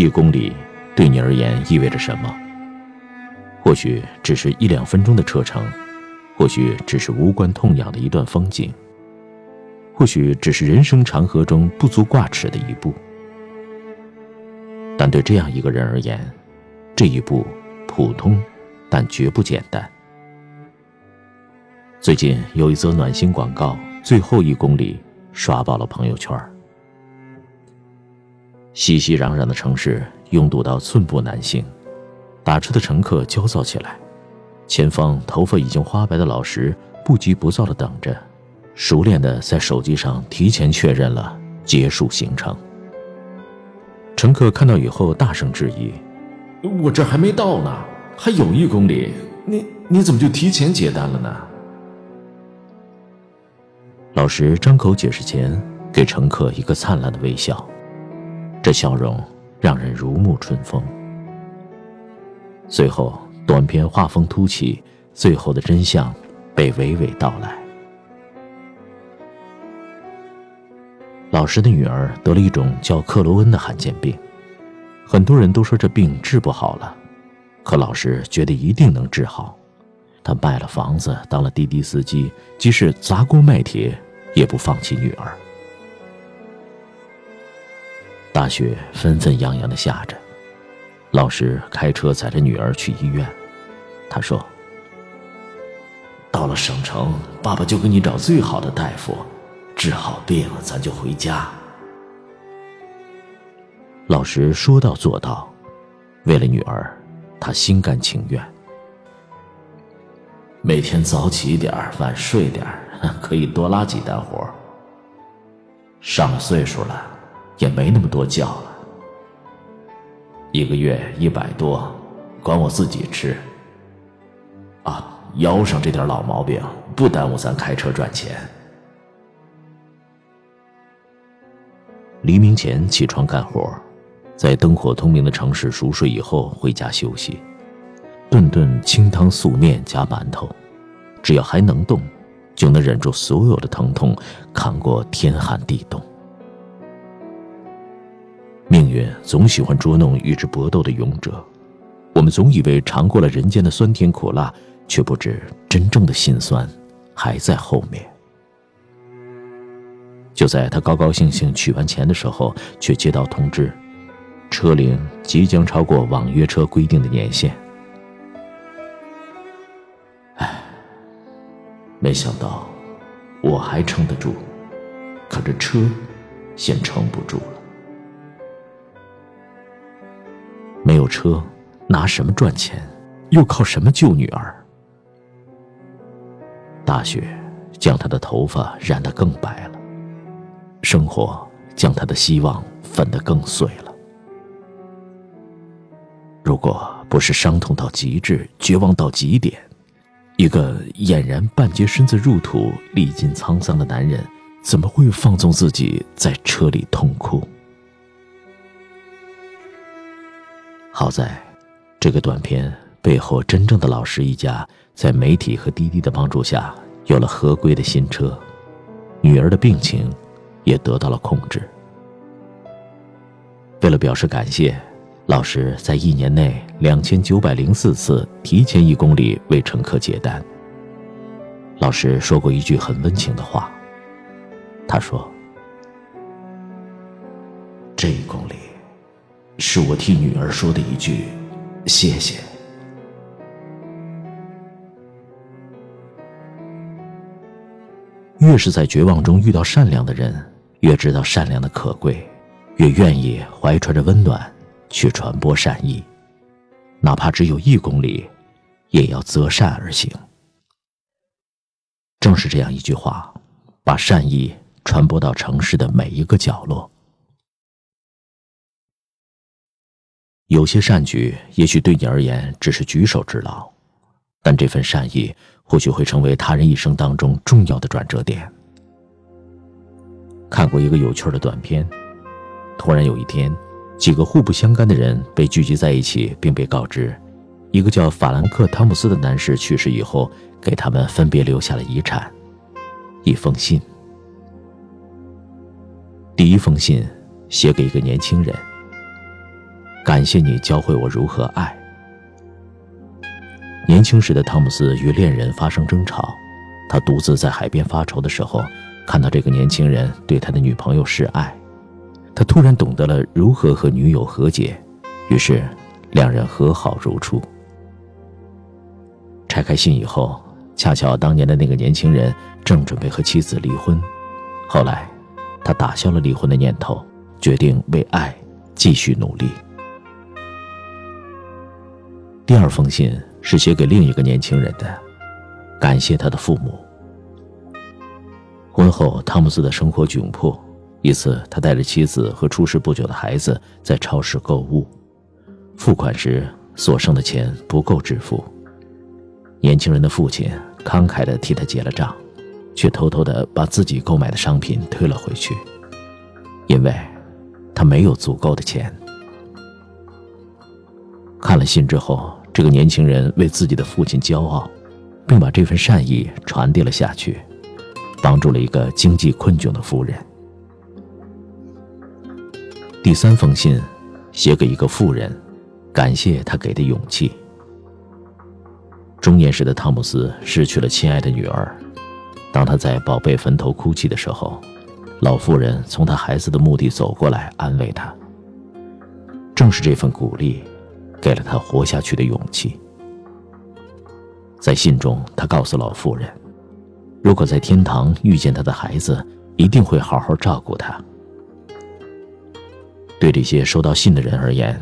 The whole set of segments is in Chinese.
一公里对你而言意味着什么？或许只是一两分钟的车程，或许只是无关痛痒的一段风景，或许只是人生长河中不足挂齿的一步。但对这样一个人而言，这一步普通，但绝不简单。最近有一则暖心广告，最后一公里刷爆了朋友圈。熙熙攘攘的城市拥堵到寸步难行，打车的乘客焦躁起来，前方头发已经花白的老石不急不躁地等着，熟练地在手机上提前确认了结束行程。乘客看到以后，大声质疑：“我这还没到呢，还有一公里，你你怎么就提前结单了呢？”老石张口解释前，给乘客一个灿烂的微笑，这笑容让人如沐春风。随后，短片画风突起，最后的真相被娓娓道来。老师的女儿得了一种叫克罗恩的罕见病，很多人都说这病治不好了，可老师觉得一定能治好。他卖了房子，当了滴滴司机，即使砸锅卖铁，也不放弃女儿。大雪纷纷扬扬的下着，老师开车载着女儿去医院。他说：“到了省城，爸爸就给你找最好的大夫。”治好病，咱就回家。老师说到做到，为了女儿，他心甘情愿。每天早起点晚睡点可以多拉几单活。上了岁数了，也没那么多觉了。一个月一百多，管我自己吃。啊，腰上这点老毛病不耽误咱开车赚钱。黎明前起床干活，在灯火通明的城市熟睡以后回家休息，顿顿清汤素面加馒头，只要还能动，就能忍住所有的疼痛，扛过天寒地冻。命运总喜欢捉弄与之搏斗的勇者，我们总以为尝过了人间的酸甜苦辣，却不知真正的辛酸还在后面。就在他高高兴兴取完钱的时候，却接到通知，车龄即将超过网约车规定的年限。唉，没想到我还撑得住，可这车先撑不住了。没有车，拿什么赚钱？又靠什么救女儿？大雪将他的头发染得更白了。生活将他的希望粉得更碎了。如果不是伤痛到极致、绝望到极点，一个俨然半截身子入土、历尽沧桑的男人，怎么会放纵自己在车里痛哭？好在，这个短片背后真正的老师一家，在媒体和滴滴的帮助下，有了合规的新车，女儿的病情。也得到了控制。为了表示感谢，老师在一年内两千九百零四次提前一公里为乘客接单。老师说过一句很温情的话，他说：“这一公里，是我替女儿说的一句谢谢。”越是在绝望中遇到善良的人。越知道善良的可贵，越愿意怀揣着温暖去传播善意，哪怕只有一公里，也要择善而行。正是这样一句话，把善意传播到城市的每一个角落。有些善举也许对你而言只是举手之劳，但这份善意或许会成为他人一生当中重要的转折点。看过一个有趣的短片，突然有一天，几个互不相干的人被聚集在一起，并被告知，一个叫法兰克·汤姆斯的男士去世以后，给他们分别留下了遗产，一封信。第一封信写给一个年轻人，感谢你教会我如何爱。年轻时的汤姆斯与恋人发生争吵，他独自在海边发愁的时候，看到这个年轻人对他的女朋友示爱，他突然懂得了如何和女友和解，于是两人和好如初。拆开信以后，恰巧当年的那个年轻人正准备和妻子离婚，后来，他打消了离婚的念头，决定为爱继续努力。第二封信是写给另一个年轻人的，感谢他的父母。婚后，汤姆斯的生活窘迫。一次，他带着妻子和出世不久的孩子在超市购物，付款时所剩的钱不够支付。年轻人的父亲慷慨地替他结了账，却偷偷地把自己购买的商品退了回去，因为，他没有足够的钱。看了信之后。这个年轻人为自己的父亲骄傲，并把这份善意传递了下去，帮助了一个经济困窘的妇人。第三封信，写给一个妇人，感谢他给的勇气。中年时的汤姆斯失去了亲爱的女儿，当他在宝贝坟头哭泣的时候，老妇人从他孩子的墓地走过来安慰他。正是这份鼓励。给了他活下去的勇气。在信中，他告诉老妇人，如果在天堂遇见他的孩子，一定会好好照顾他。对这些收到信的人而言，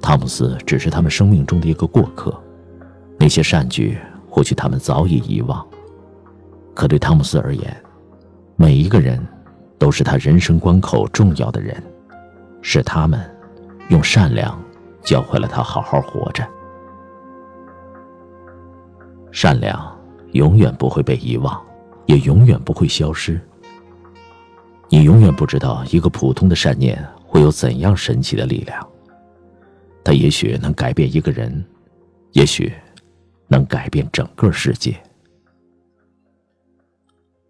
汤姆斯只是他们生命中的一个过客，那些善举或许他们早已遗忘，可对汤姆斯而言，每一个人都是他人生关口重要的人，是他们用善良。教会了他好好活着。善良永远不会被遗忘，也永远不会消失。你永远不知道一个普通的善念会有怎样神奇的力量。它也许能改变一个人，也许能改变整个世界。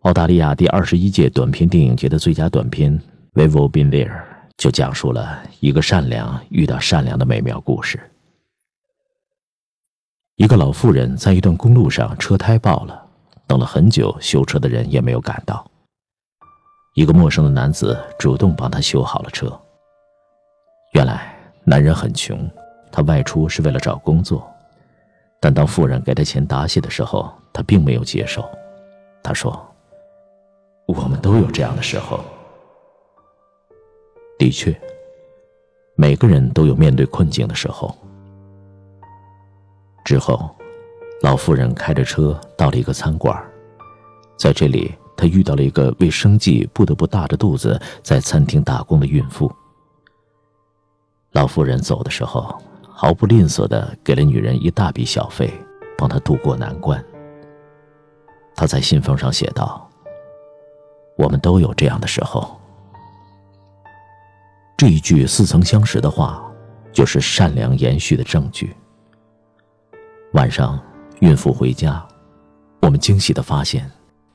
澳大利亚第二十一届短片电影节的最佳短片《We've Been There》。就讲述了一个善良遇到善良的美妙故事。一个老妇人在一段公路上车胎爆了，等了很久，修车的人也没有赶到。一个陌生的男子主动帮他修好了车。原来男人很穷，他外出是为了找工作，但当妇人给他钱答谢的时候，他并没有接受。他说：“我们都有这样的时候。”的确，每个人都有面对困境的时候。之后，老妇人开着车到了一个餐馆，在这里，她遇到了一个为生计不得不大着肚子在餐厅打工的孕妇。老妇人走的时候，毫不吝啬的给了女人一大笔小费，帮她渡过难关。她在信封上写道：“我们都有这样的时候。”这一句似曾相识的话，就是善良延续的证据。晚上，孕妇回家，我们惊喜的发现，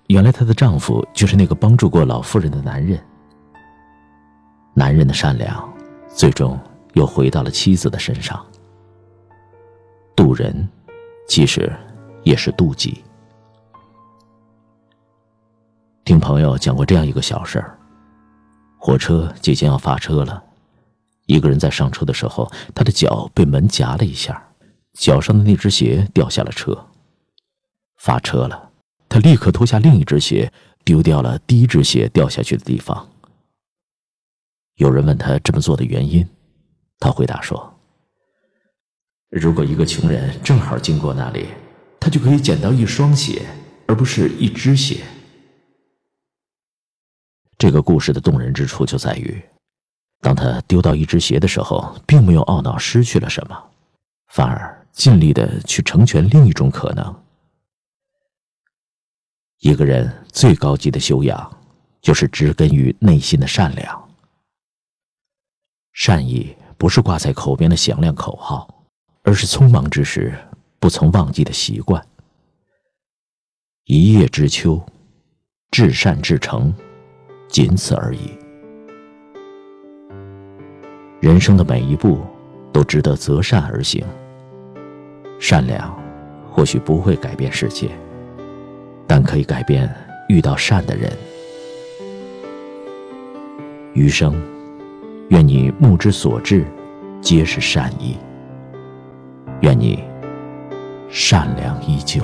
原来她的丈夫就是那个帮助过老妇人的男人。男人的善良，最终又回到了妻子的身上。渡人，其实也是渡己。听朋友讲过这样一个小事儿。火车即将要发车了，一个人在上车的时候，他的脚被门夹了一下，脚上的那只鞋掉下了车。发车了，他立刻脱下另一只鞋，丢掉了第一只鞋掉下去的地方。有人问他这么做的原因，他回答说：“如果一个穷人正好经过那里，他就可以捡到一双鞋，而不是一只鞋。”这个故事的动人之处就在于，当他丢到一只鞋的时候，并没有懊恼失去了什么，反而尽力的去成全另一种可能。一个人最高级的修养，就是植根于内心的善良。善意不是挂在口边的响亮口号，而是匆忙之时不曾忘记的习惯。一叶知秋，至善至诚。仅此而已。人生的每一步，都值得择善而行。善良或许不会改变世界，但可以改变遇到善的人。余生，愿你目之所至，皆是善意。愿你善良依旧。